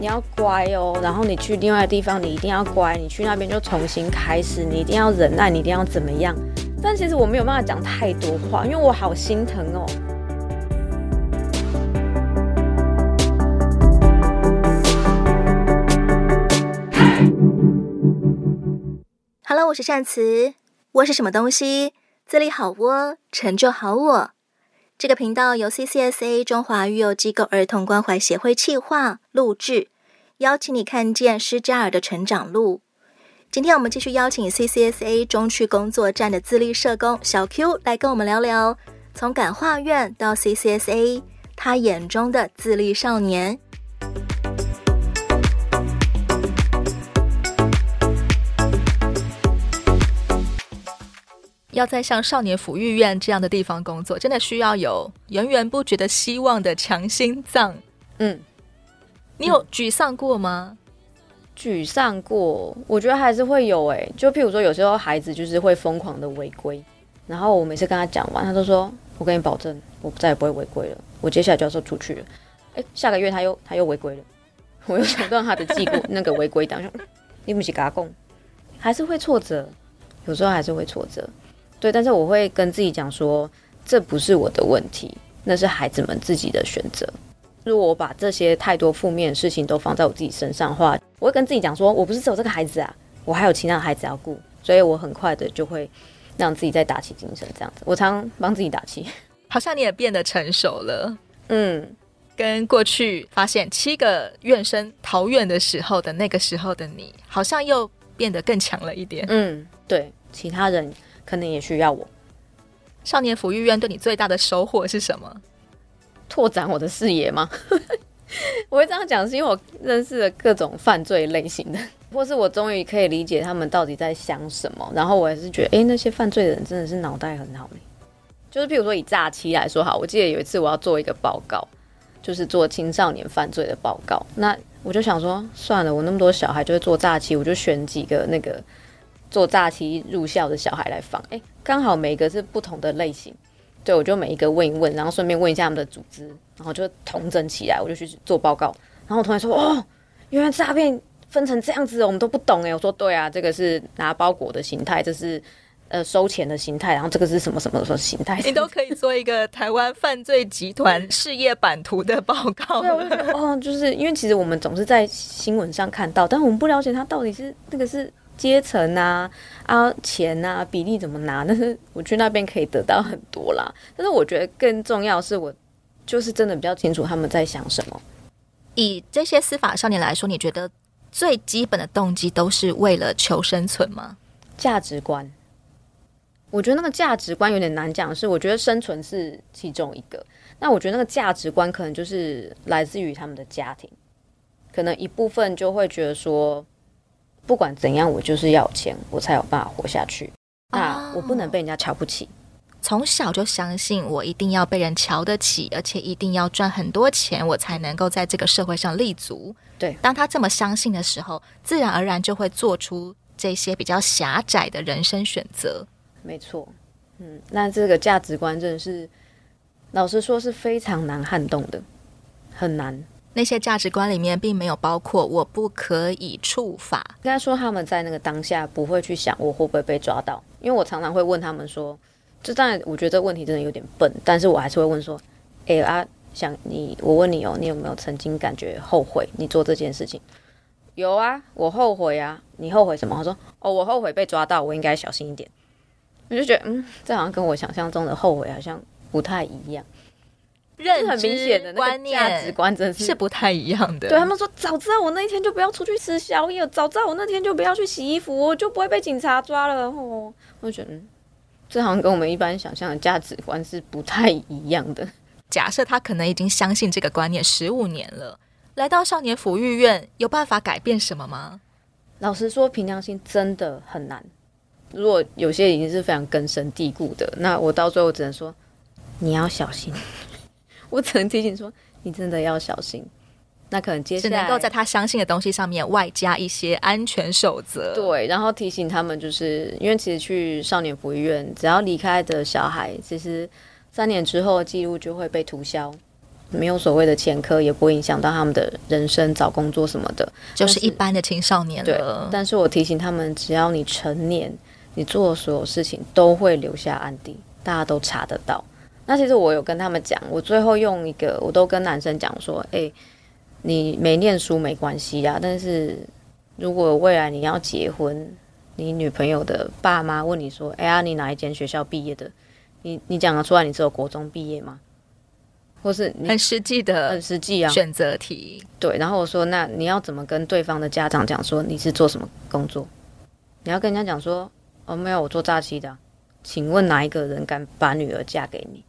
你要乖哦，然后你去另外的地方，你一定要乖，你去那边就重新开始，你一定要忍耐，你一定要怎么样？但其实我没有办法讲太多话，因为我好心疼哦。Hello，我是善慈，窝是什么东西？自立好窝，成就好我。这个频道由 CCSA 中华育幼机构儿童关怀协会企划录制，邀请你看见施嘉尔的成长路。今天我们继续邀请 CCSA 中区工作站的自立社工小 Q 来跟我们聊聊，从感化院到 CCSA，他眼中的自立少年。要在像少年抚育院这样的地方工作，真的需要有源源不绝的希望的强心脏。嗯，你有沮丧过吗？沮丧过，我觉得还是会有哎、欸。就譬如说，有时候孩子就是会疯狂的违规，然后我每次跟他讲完，他都说：“我跟你保证，我再也不会违规了。我接下来就要说出去了。”哎，下个月他又他又违规了，我又想断他的记录 那个违规档，你不是嘎贡，还是会挫折，有时候还是会挫折。对，但是我会跟自己讲说，这不是我的问题，那是孩子们自己的选择。如果我把这些太多负面的事情都放在我自己身上的话，我会跟自己讲说，我不是只有这个孩子啊，我还有其他的孩子要顾，所以我很快的就会让自己再打起精神，这样子。我常帮自己打气，好像你也变得成熟了，嗯，跟过去发现七个怨声逃怨的时候的那个时候的你，好像又变得更强了一点。嗯，对，其他人。可能也需要我。少年抚育院对你最大的收获是什么？拓展我的视野吗？我会这样讲，是因为我认识了各种犯罪类型的，或是我终于可以理解他们到底在想什么。然后我还是觉得，哎，那些犯罪的人真的是脑袋很好。就是譬如说以诈欺来说，好，我记得有一次我要做一个报告，就是做青少年犯罪的报告。那我就想说，算了，我那么多小孩就会做诈欺，我就选几个那个。做诈欺入校的小孩来访，哎，刚好每一个是不同的类型，对，我就每一个问一问，然后顺便问一下他们的组织，然后就统整起来，我就去做报告。然后我同学说：“哦，原来诈骗分成这样子，我们都不懂。”哎，我说：“对啊，这个是拿包裹的形态，这是呃收钱的形态，然后这个是什么什么什么形态？你都可以做一个台湾犯罪集团事业版图的报告。”对，我就觉得哦，就是因为其实我们总是在新闻上看到，但我们不了解他到底是那个是。阶层啊啊钱啊比例怎么拿？但是我去那边可以得到很多啦。但是我觉得更重要的是，我就是真的比较清楚他们在想什么。以这些司法少年来说，你觉得最基本的动机都是为了求生存吗？价值观，我觉得那个价值观有点难讲。是我觉得生存是其中一个，那我觉得那个价值观可能就是来自于他们的家庭，可能一部分就会觉得说。不管怎样，我就是要钱，我才有办法活下去。那我不能被人家瞧不起。从小就相信我一定要被人瞧得起，而且一定要赚很多钱，我才能够在这个社会上立足。对，当他这么相信的时候，自然而然就会做出这些比较狭窄的人生选择。没错，嗯，那这个价值观真的是，老实说是非常难撼动的，很难。那些价值观里面并没有包括我不可以触法。应该说他们在那个当下不会去想我会不会被抓到，因为我常常会问他们说，就当然我觉得这个问题真的有点笨，但是我还是会问说，哎啊，想你，我问你哦，你有没有曾经感觉后悔你做这件事情？有啊，我后悔啊。你后悔什么？他说，哦，我后悔被抓到，我应该小心一点。我就觉得，嗯，这好像跟我想象中的后悔好像不太一样。认很明显的观念、价值观真是是不太一样的。对他们说，早知道我那一天就不要出去吃宵夜，早知道我那天就不要去洗衣服，我就不会被警察抓了。哦，我觉得这好像跟我们一般想象的价值观是不太一样的。假设他可能已经相信这个观念十五年了，来到少年抚育院，有办法改变什么吗？老实说，凭良心真的很难。如果有些已经是非常根深蒂固的，那我到最后只能说，你要小心。我只能提醒说，你真的要小心。那可能接下来只能够在他相信的东西上面外加一些安全守则。对，然后提醒他们，就是因为其实去少年福利院，只要离开的小孩，其实三年之后记录就会被涂销。没有所谓的前科，也不会影响到他们的人生、找工作什么的，就是一般的青少年了。对，但是我提醒他们，只要你成年，你做的所有事情都会留下案底，大家都查得到。那其实我有跟他们讲，我最后用一个，我都跟男生讲说：“哎，你没念书没关系呀，但是如果未来你要结婚，你女朋友的爸妈问你说：‘哎呀，你哪一间学校毕业的？’你你讲得出来，你只有国中毕业吗？或是很实际的、很实际啊选择题？对。然后我说：那你要怎么跟对方的家长讲说你是做什么工作？你要跟人家讲说：哦，没有，我做诈欺的。请问哪一个人敢把女儿嫁给你？”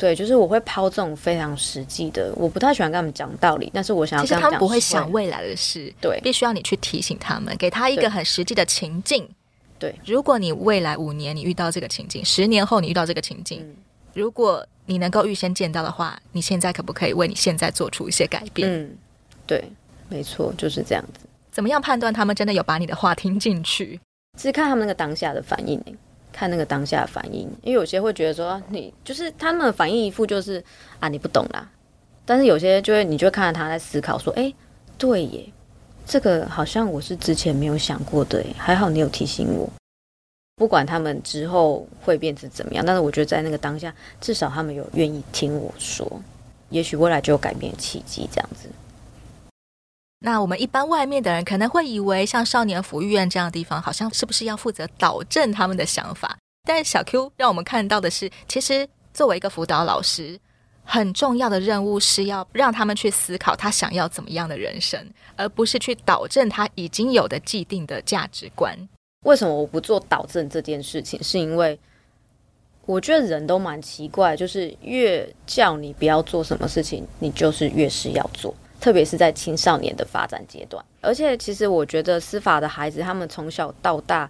对，就是我会抛这种非常实际的，我不太喜欢跟他们讲道理，但是我想要。其实他们不会想未来的事，对，必须要你去提醒他们，给他一个很实际的情境。对，如果你未来五年你遇到这个情境，十年后你遇到这个情境，嗯，如果你能够预先见到的话，你现在可不可以为你现在做出一些改变？嗯，对，没错，就是这样子。怎么样判断他们真的有把你的话听进去？是看他们那个当下的反应看那个当下的反应，因为有些会觉得说你就是他们的反应一副就是啊你不懂啦，但是有些就会你就会看到他在思考说，哎，对耶，这个好像我是之前没有想过的，还好你有提醒我。不管他们之后会变成怎么样，但是我觉得在那个当下，至少他们有愿意听我说，也许未来就有改变的契机这样子。那我们一般外面的人可能会以为，像少年福利院这样的地方，好像是不是要负责导正他们的想法？但小 Q 让我们看到的是，其实作为一个辅导老师，很重要的任务是要让他们去思考他想要怎么样的人生，而不是去导正他已经有的既定的价值观。为什么我不做导正这件事情？是因为我觉得人都蛮奇怪，就是越叫你不要做什么事情，你就是越是要做。特别是在青少年的发展阶段，而且其实我觉得司法的孩子，他们从小到大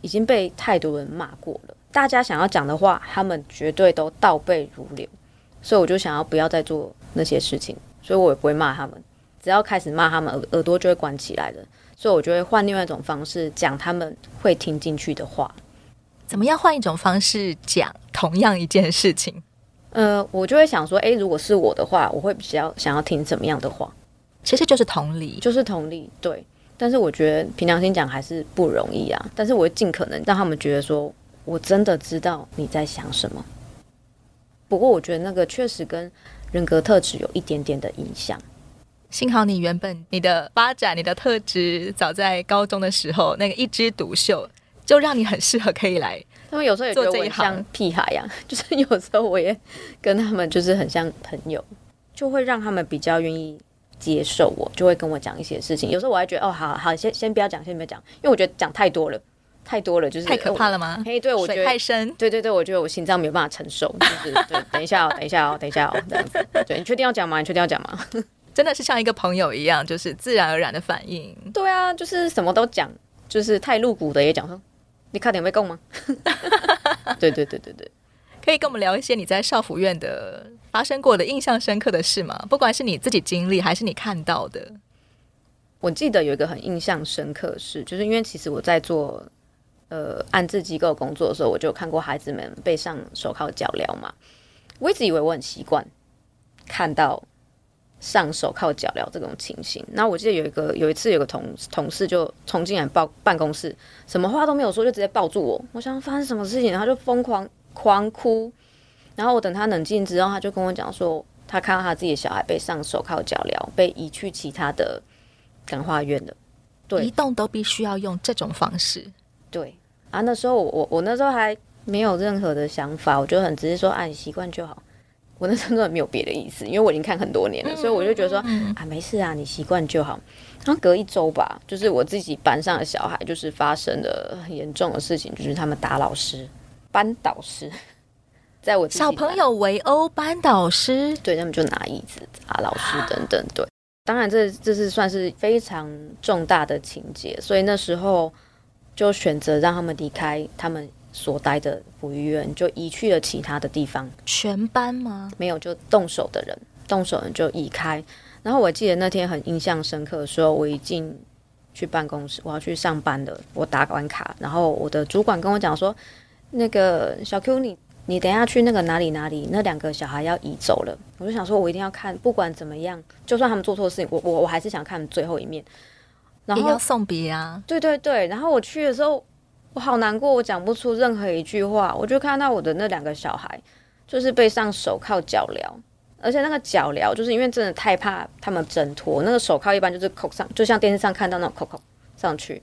已经被太多人骂过了。大家想要讲的话，他们绝对都倒背如流。所以我就想要不要再做那些事情，所以我也不会骂他们。只要开始骂他们，耳耳朵就会关起来了。所以我就会换另外一种方式讲他们会听进去的话。怎么样换一种方式讲同样一件事情？呃，我就会想说，诶，如果是我的话，我会比较想要听怎么样的话？其实就是同理，就是同理，对。但是我觉得凭良心讲还是不容易啊。但是我会尽可能让他们觉得说，我真的知道你在想什么。不过我觉得那个确实跟人格特质有一点点的影响。幸好你原本你的发展、你的特质，早在高中的时候那个一枝独秀，就让你很适合可以来。他们有时候也觉得我像屁孩一样，就是有时候我也跟他们就是很像朋友，就会让他们比较愿意接受我，就会跟我讲一些事情。有时候我还觉得哦，好好，先先不要讲，先不要讲，因为我觉得讲太多了，太多了，就是太可怕了吗？嘿，对，我觉得太深，对对对，我觉得我心脏没有办法承受，就是对，等一下哦，等一下哦，等一下哦，这样子，对，你确定要讲吗？你确定要讲吗？真的是像一个朋友一样，就是自然而然的反应。对啊，就是什么都讲，就是太露骨的也讲说。你卡点会够吗？对对对对对，可以跟我们聊一些你在少府院的发生过的印象深刻的事吗？不管是你自己经历还是你看到的。我记得有一个很印象深刻的事，就是因为其实我在做呃安置机构工作的时候，我就看过孩子们背上手铐脚镣嘛。我一直以为我很习惯看到。上手铐脚镣这种情形，那我记得有一个有一次有个同同事就冲进来报办公室，什么话都没有说，就直接抱住我。我想发生什么事情，他就疯狂狂哭。然后我等他冷静之后，他就跟我讲说，他看到他自己的小孩被上手铐脚镣，被移去其他的感化院了。对，移动都必须要用这种方式。对啊，那时候我我那时候还没有任何的想法，我就很直接说，哎，习惯就好。我那时候真的没有别的意思，因为我已经看很多年了，所以我就觉得说啊，没事啊，你习惯就好。然后隔一周吧，就是我自己班上的小孩，就是发生了很严重的事情，就是他们打老师、班导师，在我小朋友围殴班导师，对，他们就拿椅子打老师等等。对，当然这这是算是非常重大的情节，所以那时候就选择让他们离开他们。所待的福利院就移去了其他的地方，全班吗？没有，就动手的人，动手人就移开。然后我记得那天很印象深刻的时候，我一进去办公室，我要去上班了，我打完卡，然后我的主管跟我讲说：“那个小 Q，你你等一下去那个哪里哪里，那两个小孩要移走了。我就想说，我一定要看，不管怎么样，就算他们做错事情，我我我还是想看最后一面。然后要送别啊，对对对。然后我去的时候，我好难过，我讲不出任何一句话。我就看到我的那两个小孩，就是被上手铐脚镣，而且那个脚镣就是因为真的太怕他们挣脱，那个手铐一般就是扣上，就像电视上看到那种扣扣上去，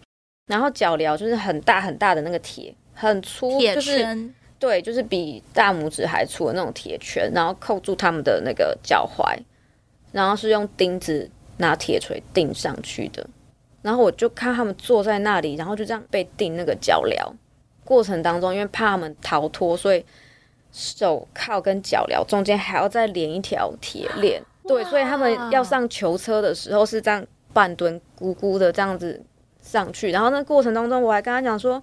然后脚镣就是很大很大的那个铁，很粗，铁圈。就是对，就是比大拇指还粗的那种铁圈，然后扣住他们的那个脚踝，然后是用钉子拿铁锤钉上去的。然后我就看他们坐在那里，然后就这样被钉那个脚镣。过程当中，因为怕他们逃脱，所以手铐跟脚镣中间还要再连一条铁链。对，所以他们要上囚车的时候是这样半蹲咕咕的这样子上去。然后那过程当中，我还跟他讲说。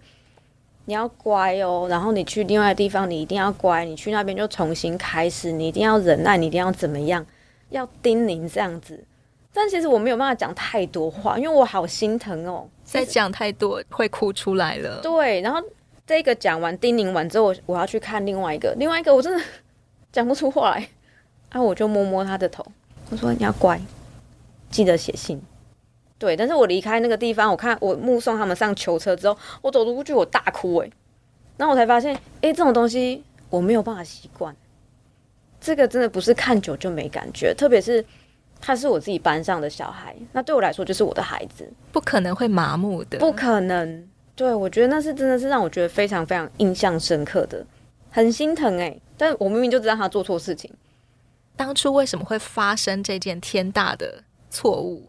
你要乖哦，然后你去另外的地方，你一定要乖。你去那边就重新开始，你一定要忍耐，你一定要怎么样，要叮咛这样子。但其实我没有办法讲太多话，因为我好心疼哦。再讲太多会哭出来了。对，然后这个讲完叮咛完之后，我我要去看另外一个，另外一个我真的 讲不出话来。然后我就摸摸他的头，我说你要乖，记得写信。对，但是我离开那个地方，我看我目送他们上囚车之后，我走出去，我大哭诶，然后我才发现，诶，这种东西我没有办法习惯。这个真的不是看久就没感觉，特别是他是我自己班上的小孩，那对我来说就是我的孩子，不可能会麻木的，不可能。对，我觉得那是真的是让我觉得非常非常印象深刻的，很心疼诶。但我明明就知道他做错事情，当初为什么会发生这件天大的错误？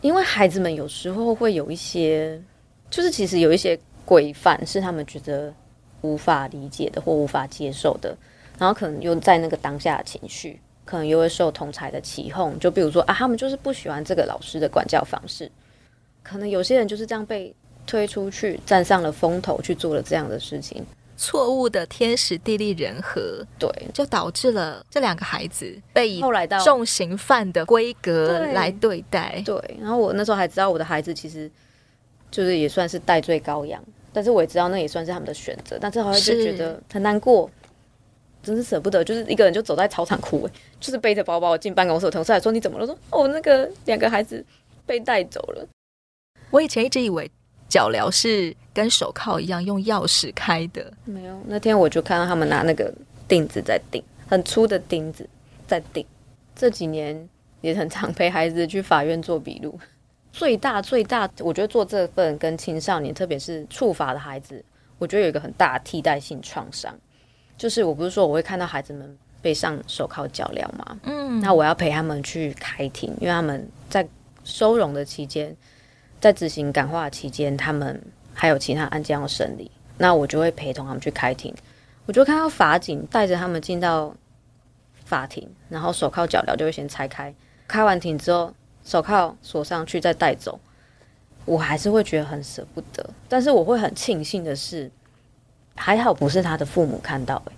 因为孩子们有时候会有一些，就是其实有一些规范是他们觉得无法理解的或无法接受的，然后可能又在那个当下的情绪，可能又会受同才的起哄。就比如说啊，他们就是不喜欢这个老师的管教方式，可能有些人就是这样被推出去，站上了风头去做了这样的事情。错误的天时地利人和，对，就导致了这两个孩子被以后来到重刑犯的规格来对待。对，对，然后我那时候还知道我的孩子其实就是也算是戴罪羔羊，但是我也知道那也算是他们的选择，但是好像就觉得很难过，真是舍不得，就是一个人就走在操场哭，就是背着包包进办公室，同事还说你怎么了？说哦，那个两个孩子被带走了。我以前一直以为。脚镣是跟手铐一样用钥匙开的，没有。那天我就看到他们拿那个钉子在钉，很粗的钉子在钉。这几年也很常陪孩子去法院做笔录。最大最大，我觉得做这份跟青少年，特别是触法的孩子，我觉得有一个很大的替代性创伤，就是我不是说我会看到孩子们背上手铐脚镣吗？嗯，那我要陪他们去开庭，因为他们在收容的期间。在执行感化期间，他们还有其他案件要审理，那我就会陪同他们去开庭。我就看到法警带着他们进到法庭，然后手铐脚镣就会先拆开，开完庭之后手铐锁上去再带走。我还是会觉得很舍不得，但是我会很庆幸的是，还好不是他的父母看到，欸，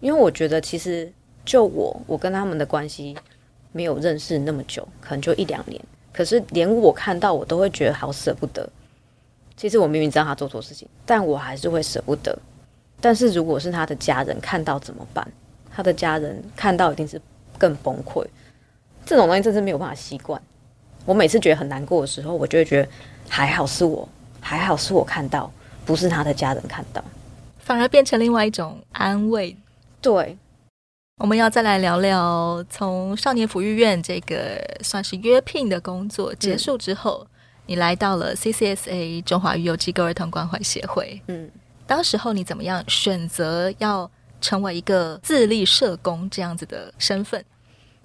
因为我觉得其实就我，我跟他们的关系没有认识那么久，可能就一两年。可是连我看到我都会觉得好舍不得。其实我明明知道他做错事情，但我还是会舍不得。但是如果是他的家人看到怎么办？他的家人看到一定是更崩溃。这种东西真是没有办法习惯。我每次觉得很难过的时候，我就会觉得还好是我，还好是我看到，不是他的家人看到，反而变成另外一种安慰。对。我们要再来聊聊，从少年抚育院这个算是约聘的工作结束之后，嗯、你来到了 CCSA 中华育幼机构儿童关怀协会。嗯，当时候你怎么样选择要成为一个自立社工这样子的身份？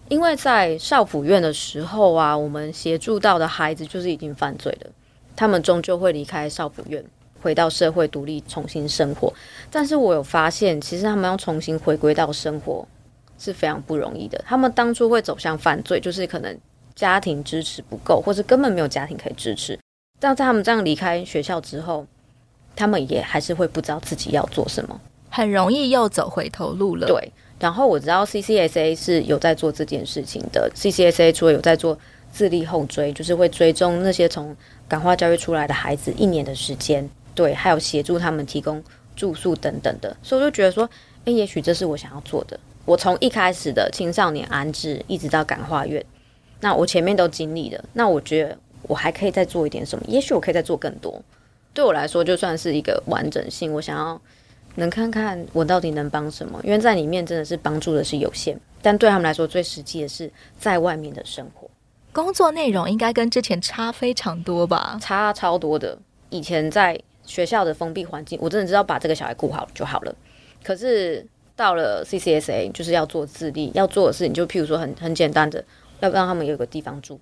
因为在少辅院的时候啊，我们协助到的孩子就是已经犯罪了，他们终究会离开少辅院，回到社会独立重新生活。但是我有发现，其实他们要重新回归到生活。是非常不容易的。他们当初会走向犯罪，就是可能家庭支持不够，或是根本没有家庭可以支持。但在他们这样离开学校之后，他们也还是会不知道自己要做什么，很容易又走回头路了。对。然后我知道 CCSA 是有在做这件事情的。CCSA 除了有在做自立后追，就是会追踪那些从感化教育出来的孩子一年的时间，对，还有协助他们提供住宿等等的，所以我就觉得说，诶，也许这是我想要做的。我从一开始的青少年安置，一直到感化院，那我前面都经历了，那我觉得我还可以再做一点什么，也许我可以再做更多。对我来说，就算是一个完整性，我想要能看看我到底能帮什么，因为在里面真的是帮助的是有限，但对他们来说最实际的是在外面的生活。工作内容应该跟之前差非常多吧？差超多的。以前在学校的封闭环境，我真的知道把这个小孩顾好就好了，可是。到了 CCSA 就是要做自立，要做的事情就譬如说很很简单的，要不让他们有个地方住。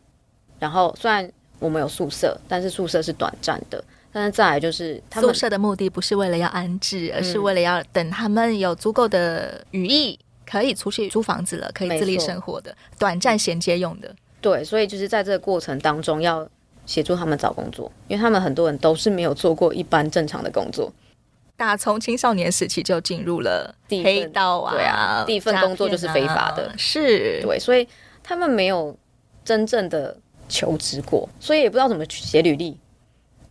然后虽然我们有宿舍，但是宿舍是短暂的。但是再来就是他们，宿舍的目的不是为了要安置，而是为了要等他们有足够的语义，可以出去租房子了，可以自立生活的，短暂衔接用的。对，所以就是在这个过程当中要协助他们找工作，因为他们很多人都是没有做过一般正常的工作。打从青少年时期就进入了黑道啊，对啊，第一份工作就是非法的，是对，所以他们没有真正的求职过，所以也不知道怎么写履历，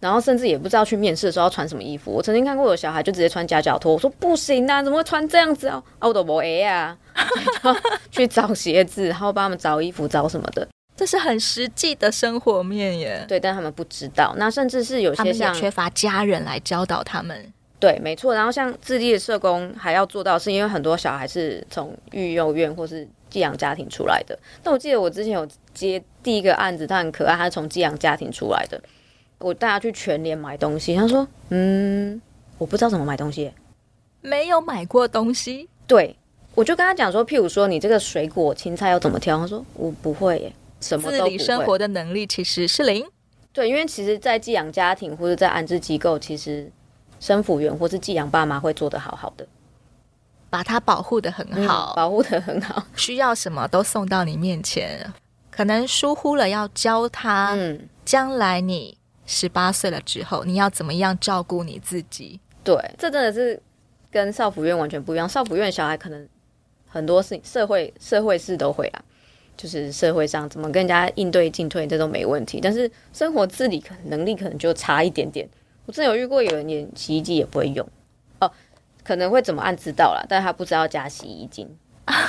然后甚至也不知道去面试的时候要穿什么衣服。我曾经看过有小孩就直接穿夹脚拖，我说不行啊，怎么会穿这样子啊？啊，我都没 A 啊，去找鞋子，然后帮他们找衣服，找什么的，这是很实际的生活面耶。对，但他们不知道，那甚至是有些像缺乏家人来教导他们。对，没错。然后像自立的社工还要做到，是因为很多小孩是从育幼院或是寄养家庭出来的。但我记得我之前有接第一个案子，他很可爱，他是从寄养家庭出来的。我带他去全联买东西，他说：“嗯，我不知道怎么买东西，没有买过东西。”对，我就跟他讲说，譬如说你这个水果青菜要怎么挑，他说：“我不会耶，什么都不会。”自理生活的能力其实是零。对，因为其实，在寄养家庭或者在安置机构，其实。生辅员或是寄养爸妈会做得好好的，把他保护的很好，嗯、保护的很好，需要什么都送到你面前。可能疏忽了要教他，嗯，将来你十八岁了之后，你要怎么样照顾你自己？对，这真的是跟少辅院完全不一样。少辅院小孩可能很多事情，社会社会事都会啊，就是社会上怎么跟人家应对进退，这都没问题。但是生活自理可能能力可能就差一点点。我真有遇过有人连洗衣机也不会用哦，可能会怎么按知道啦，但他不知道加洗衣精，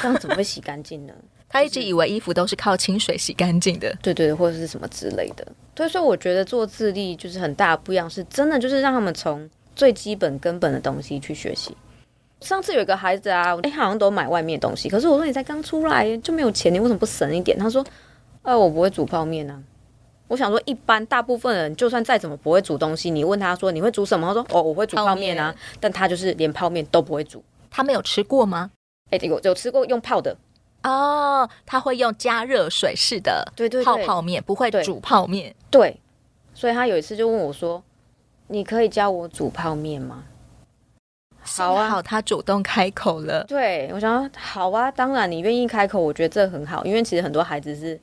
这样怎么会洗干净呢？他一直以为衣服都是靠清水洗干净的，对对，或者是什么之类的。所以说，我觉得做自立就是很大不一样，是真的就是让他们从最基本根本的东西去学习。上次有一个孩子啊，哎，好像都买外面的东西，可是我说你才刚出来就没有钱，你为什么不省一点？他说，哎，我不会煮泡面啊。我想说，一般大部分人就算再怎么不会煮东西，你问他说你会煮什么？他说哦，我会煮泡面啊。但他就是连泡面都不会煮。他没有吃过吗？哎，有有吃过用泡的哦。他会用加热水式的对对泡泡面，不会煮泡面。对，所以他有一次就问我说：“你可以教我煮泡面吗？”好啊，好，他主动开口了。对，我想说好啊，当然你愿意开口，我觉得这很好，因为其实很多孩子是。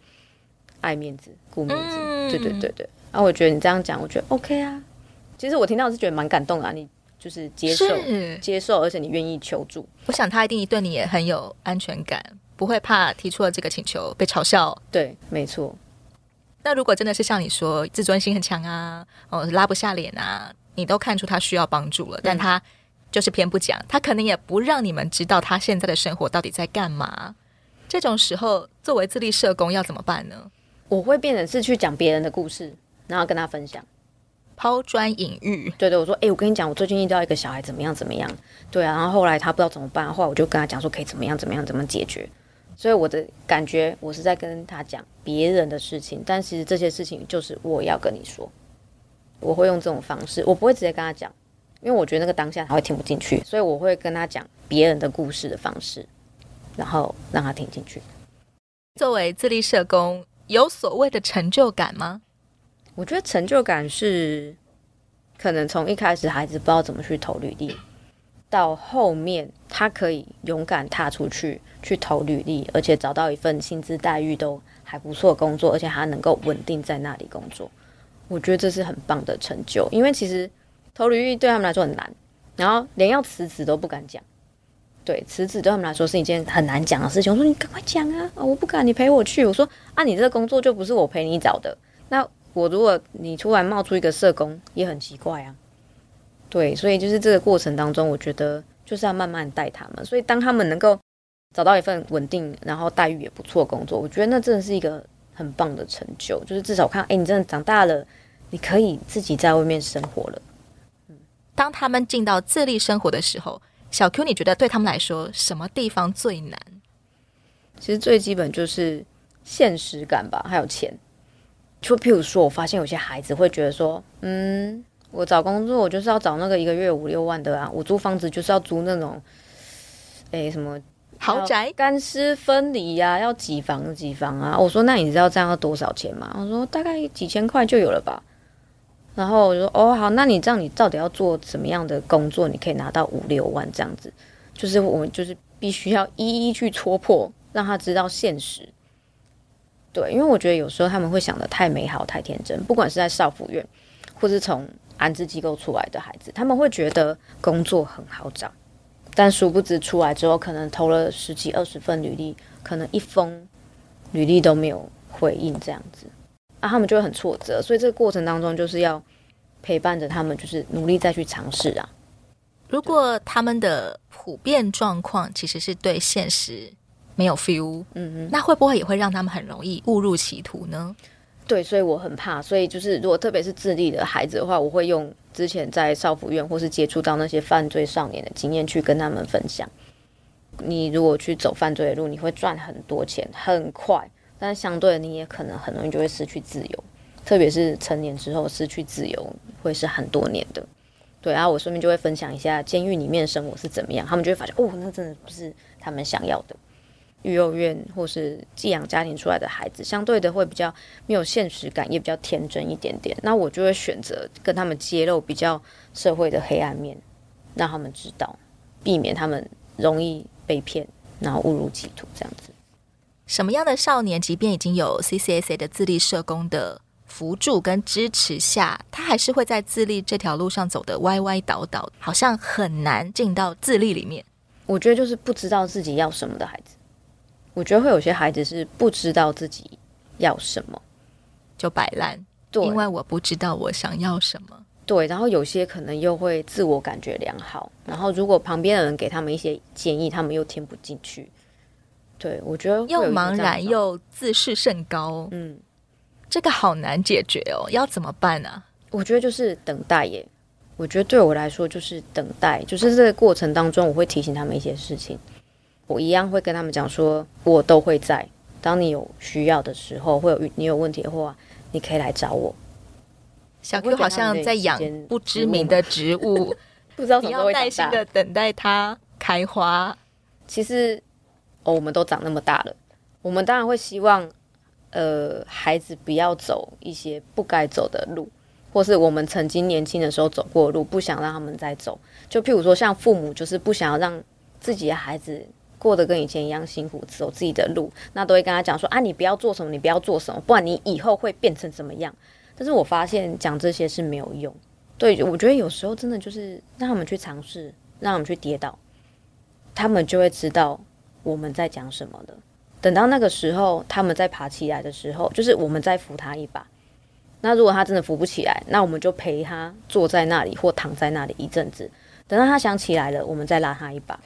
爱面子，顾面子，嗯、对对对对。然、啊、后我觉得你这样讲，我觉得 OK 啊。其实我听到是觉得蛮感动的啊，你就是接受是接受，而且你愿意求助。我想他一定对你也很有安全感，不会怕提出了这个请求被嘲笑。对，没错。那如果真的是像你说自尊心很强啊，哦拉不下脸啊，你都看出他需要帮助了，但他就是偏不讲，他可能也不让你们知道他现在的生活到底在干嘛。这种时候，作为自立社工要怎么办呢？我会变成是去讲别人的故事，然后跟他分享，抛砖引玉。对对，我说，哎，我跟你讲，我最近遇到一个小孩，怎么样怎么样？对啊，然后后来他不知道怎么办，后来我就跟他讲说，可以怎么样怎么样怎么解决。所以我的感觉，我是在跟他讲别人的事情，但其实这些事情就是我要跟你说。我会用这种方式，我不会直接跟他讲，因为我觉得那个当下他会听不进去，所以我会跟他讲别人的故事的方式，然后让他听进去。作为自立社工。有所谓的成就感吗？我觉得成就感是可能从一开始孩子不知道怎么去投履历，到后面他可以勇敢踏出去去投履历，而且找到一份薪资待遇都还不错的工作，而且他能够稳定在那里工作。我觉得这是很棒的成就，因为其实投履历对他们来说很难，然后连要辞职都不敢讲。对，辞职对他们来说是一件很难讲的事情。我说你赶快讲啊！啊，我不敢，你陪我去。我说啊，你这个工作就不是我陪你找的。那我如果你突然冒出一个社工，也很奇怪啊。对，所以就是这个过程当中，我觉得就是要慢慢带他们。所以当他们能够找到一份稳定，然后待遇也不错的工作，我觉得那真的是一个很棒的成就。就是至少看，哎，你真的长大了，你可以自己在外面生活了。嗯，当他们进到自立生活的时候，小 Q，你觉得对他们来说，什么地方最难？其实最基本就是现实感吧，还有钱。就譬如说，我发现有些孩子会觉得说，嗯，我找工作，我就是要找那个一个月五六万的啊，我租房子就是要租那种，哎，什么豪宅，干湿分离呀、啊，要几房几房啊？我说，那你知道这样要多少钱吗？我说大概几千块就有了吧。然后我就说，哦，好，那你这样，你到底要做什么样的工作，你可以拿到五六万这样子？就是我们就是必须要一一去戳破，让他知道现实。对，因为我觉得有时候他们会想得太美好、太天真，不管是在少辅院，或是从安置机构出来的孩子，他们会觉得工作很好找，但殊不知出来之后，可能投了十几、二十份履历，可能一封履历都没有回应，这样子，啊，他们就会很挫折。所以这个过程当中，就是要陪伴着他们，就是努力再去尝试啊。如果他们的普遍状况其实是对现实。没有 feel，嗯嗯，那会不会也会让他们很容易误入歧途呢？对，所以我很怕。所以就是，如果特别是智力的孩子的话，我会用之前在少辅院或是接触到那些犯罪少年的经验去跟他们分享。你如果去走犯罪的路，你会赚很多钱，很快，但相对，你也可能很容易就会失去自由。特别是成年之后失去自由，会是很多年的。对，然后我顺便就会分享一下监狱里面生活是怎么样，他们就会发现，哦，那真的不是他们想要的。育幼院或是寄养家庭出来的孩子，相对的会比较没有现实感，也比较天真一点点。那我就会选择跟他们揭露比较社会的黑暗面，让他们知道，避免他们容易被骗，然后误入歧途这样子。什么样的少年，即便已经有 CCSA 的自立社工的辅助跟支持下，他还是会在自立这条路上走得歪歪倒倒，好像很难进到自立里面。我觉得就是不知道自己要什么的孩子。我觉得会有些孩子是不知道自己要什么，就摆烂。对，因为我不知道我想要什么。对，然后有些可能又会自我感觉良好，然后如果旁边的人给他们一些建议，他们又听不进去。对，我觉得又茫然又自视甚高。嗯，这个好难解决哦，要怎么办呢？啊？我觉得就是等待耶。我觉得对我来说就是等待，就是这个过程当中，我会提醒他们一些事情。我一样会跟他们讲说，我都会在。当你有需要的时候，会有你有问题的话，你可以来找我。小 Q 好像在养不知名的植物，不知道什么时候会长大。你要耐心的等待它开花。其实，哦，我们都长那么大了，我们当然会希望，呃，孩子不要走一些不该走的路，或是我们曾经年轻的时候走过的路，不想让他们再走。就譬如说，像父母就是不想要让自己的孩子。过得跟以前一样辛苦，走自己的路，那都会跟他讲说啊，你不要做什么，你不要做什么，不然你以后会变成什么样。但是我发现讲这些是没有用。对，我觉得有时候真的就是让他们去尝试，让他们去跌倒，他们就会知道我们在讲什么的。等到那个时候，他们再爬起来的时候，就是我们再扶他一把。那如果他真的扶不起来，那我们就陪他坐在那里或躺在那里一阵子，等到他想起来了，我们再拉他一把。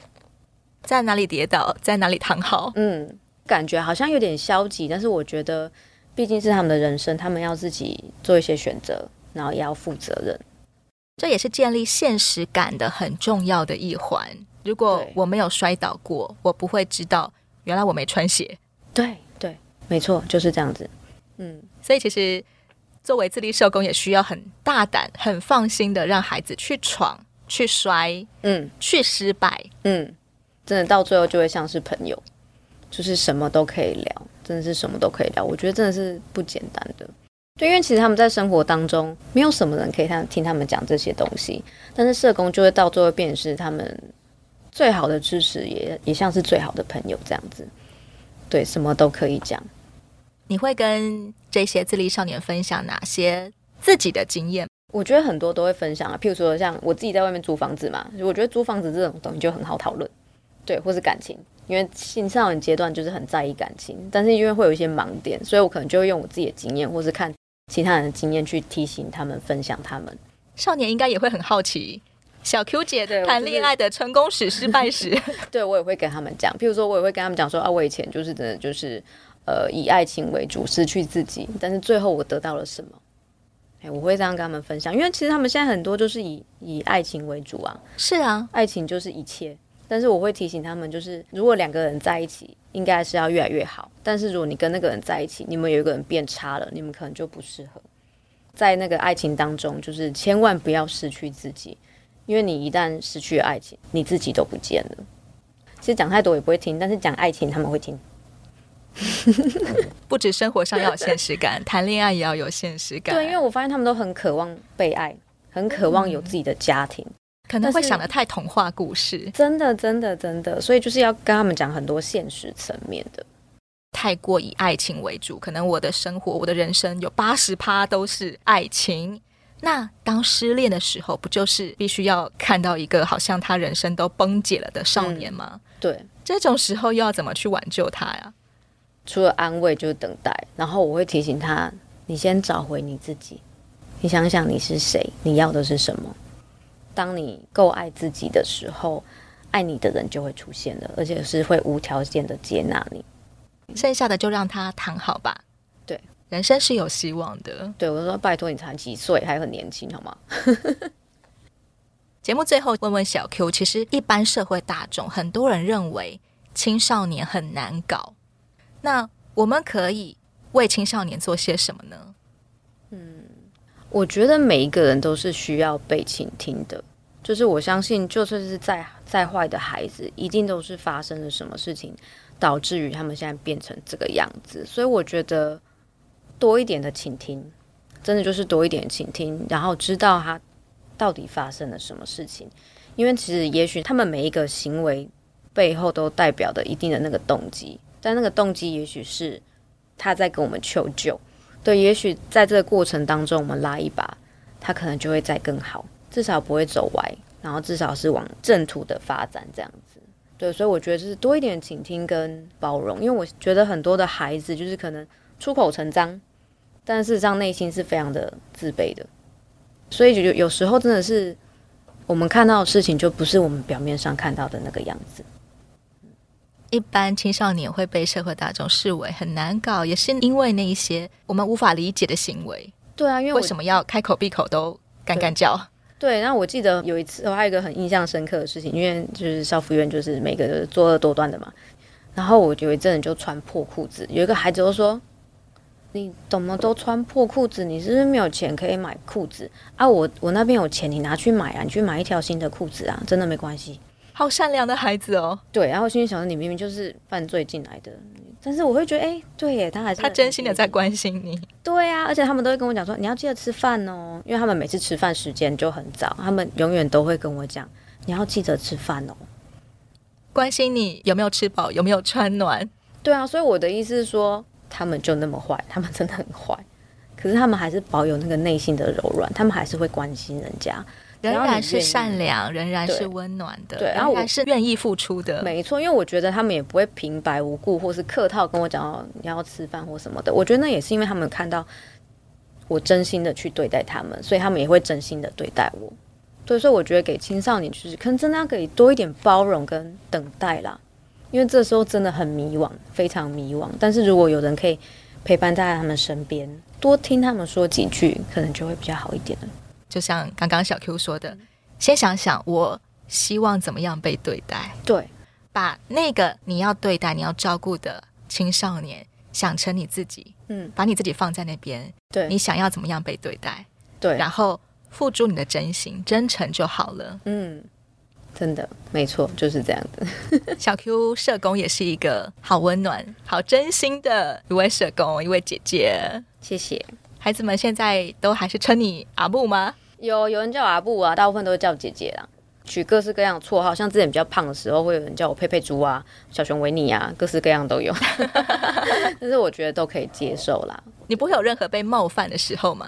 在哪里跌倒，在哪里躺好。嗯，感觉好像有点消极，但是我觉得，毕竟是他们的人生，他们要自己做一些选择，然后也要负责任。这也是建立现实感的很重要的一环。如果我没有摔倒过，我不会知道原来我没穿鞋。对对，没错，就是这样子。嗯，所以其实作为自立社工，也需要很大胆、很放心的让孩子去闯、去摔，嗯，去失败，嗯。真的到最后就会像是朋友，就是什么都可以聊，真的是什么都可以聊。我觉得真的是不简单的，对，因为其实他们在生活当中没有什么人可以他听他们讲这些东西，但是社工就会到最后变成是他们最好的支持，也也像是最好的朋友这样子。对，什么都可以讲。你会跟这些自立少年分享哪些自己的经验？我觉得很多都会分享啊，譬如说像我自己在外面租房子嘛，我觉得租房子这种东西就很好讨论。对，或是感情，因为青少年阶段就是很在意感情，但是因为会有一些盲点，所以我可能就会用我自己的经验，或是看其他人的经验去提醒他们、分享他们。少年应该也会很好奇，小 Q 姐的谈恋爱的成功史、失败史，对我也会跟他们讲。譬如说，我也会跟他们讲说啊，我以前就是真的就是呃以爱情为主，失去自己，但是最后我得到了什么？哎，我会这样跟他们分享，因为其实他们现在很多就是以以爱情为主啊。是啊，爱情就是一切。但是我会提醒他们，就是如果两个人在一起，应该是要越来越好。但是如果你跟那个人在一起，你们有一个人变差了，你们可能就不适合。在那个爱情当中，就是千万不要失去自己，因为你一旦失去爱情，你自己都不见了。其实讲太多也不会听，但是讲爱情他们会听。不止生活上要有现实感，谈恋爱也要有现实感。对，因为我发现他们都很渴望被爱，很渴望有自己的家庭，嗯、可能会想的太童话故事。真的，真的，真的，所以就是要跟他们讲很多现实层面的。太过以爱情为主，可能我的生活、我的人生有八十趴都是爱情。那当失恋的时候，不就是必须要看到一个好像他人生都崩解了的少年吗？嗯、对，这种时候又要怎么去挽救他呀？除了安慰，就是等待。然后我会提醒他：你先找回你自己，你想想你是谁，你要的是什么。当你够爱自己的时候，爱你的人就会出现了，而且是会无条件的接纳你。剩下的就让他躺好吧。对，人生是有希望的。对，我说拜托你才几岁，还很年轻，好吗？节目最后问问小 Q，其实一般社会大众很多人认为青少年很难搞。那我们可以为青少年做些什么呢？嗯，我觉得每一个人都是需要被倾听的。就是我相信，就算是再再坏的孩子，一定都是发生了什么事情，导致于他们现在变成这个样子。所以我觉得多一点的倾听，真的就是多一点倾听，然后知道他到底发生了什么事情。因为其实也许他们每一个行为背后都代表的一定的那个动机。但那个动机也许是他在跟我们求救，对，也许在这个过程当中，我们拉一把，他可能就会再更好，至少不会走歪，然后至少是往正途的发展这样子。对，所以我觉得就是多一点倾听跟包容，因为我觉得很多的孩子就是可能出口成章，但事实上内心是非常的自卑的，所以就有时候真的是我们看到的事情就不是我们表面上看到的那个样子。一般青少年会被社会大众视为很难搞，也是因为那一些我们无法理解的行为。对啊，因为为什么要开口闭口都干干叫？对，对，然后我记得有一次，我还有一个很印象深刻的事情，因为就是少辅院就是每个作恶多端的嘛。然后我有一阵就穿破裤子，有一个孩子就说：“你怎么都穿破裤子？你是不是没有钱可以买裤子啊？我我那边有钱，你拿去买啊，你去买一条新的裤子啊，真的没关系。”好善良的孩子哦，对，然后心里想着你明明就是犯罪进来的，但是我会觉得，哎，对耶，他还是他真心的在关心你，对啊，而且他们都会跟我讲说，你要记得吃饭哦，因为他们每次吃饭时间就很早，他们永远都会跟我讲，你要记得吃饭哦，关心你有没有吃饱，有没有穿暖，对啊，所以我的意思是说，他们就那么坏，他们真的很坏，可是他们还是保有那个内心的柔软，他们还是会关心人家。仍然是善良，仍然是温暖的，对，然后还是愿意付出的。没错，因为我觉得他们也不会平白无故或是客套跟我讲你要吃饭或什么的。我觉得那也是因为他们看到我真心的去对待他们，所以他们也会真心的对待我。对，所以我觉得给青少年就是可能真的要给多一点包容跟等待啦，因为这时候真的很迷惘，非常迷惘。但是如果有人可以陪伴在他们身边，多听他们说几句，可能就会比较好一点了。就像刚刚小 Q 说的，先想想我希望怎么样被对待。对，把那个你要对待、你要照顾的青少年想成你自己，嗯，把你自己放在那边。对，你想要怎么样被对待？对，然后付诸你的真心、真诚就好了。嗯，真的没错，就是这样的。小 Q 社工也是一个好温暖、好真心的一位社工，一位姐姐。谢谢。孩子们现在都还是称你阿布吗？有有人叫阿布啊，大部分都是叫姐姐啦，取各式各样的绰号，像之前比较胖的时候，会有人叫我佩佩猪啊、小熊维尼啊，各式各样都有。但是我觉得都可以接受啦。你不会有任何被冒犯的时候吗？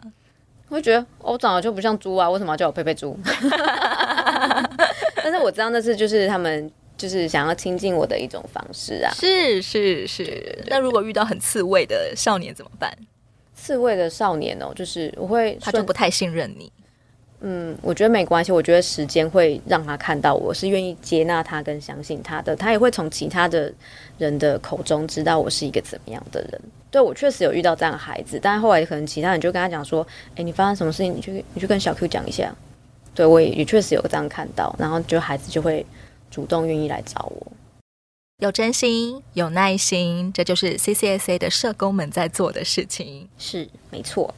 我会觉得我长得就不像猪啊，为什么要叫我佩佩猪？但是我知道那次就是他们就是想要亲近我的一种方式啊。是是是。那如果遇到很刺猬的少年怎么办？刺猬的少年哦，就是我会，他就不太信任你。嗯，我觉得没关系。我觉得时间会让他看到我是愿意接纳他跟相信他的，他也会从其他的人的口中知道我是一个怎么样的人。对，我确实有遇到这样的孩子，但是后来可能其他人就跟他讲说：“哎，你发生什么事情？你去你去跟小 Q 讲一下。”对，我也也确实有这样看到，然后就孩子就会主动愿意来找我。有真心，有耐心，这就是 CCSA 的社工们在做的事情。是，没错。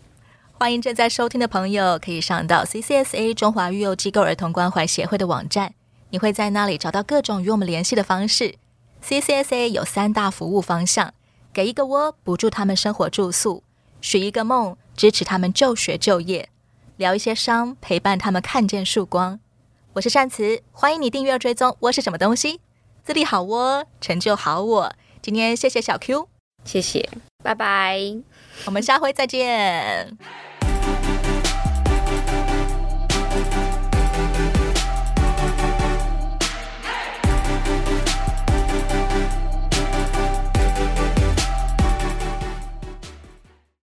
欢迎正在收听的朋友，可以上到 CCSA 中华育幼机构儿童关怀协会的网站，你会在那里找到各种与我们联系的方式。CCSA 有三大服务方向：给一个窝，补助他们生活住宿；许一个梦，支持他们就学就业；疗一些伤，陪伴他们看见曙光。我是善慈，欢迎你订阅追踪。窝是什么东西？自立好窝，成就好我。今天谢谢小 Q，谢谢，拜拜，我们下回再见。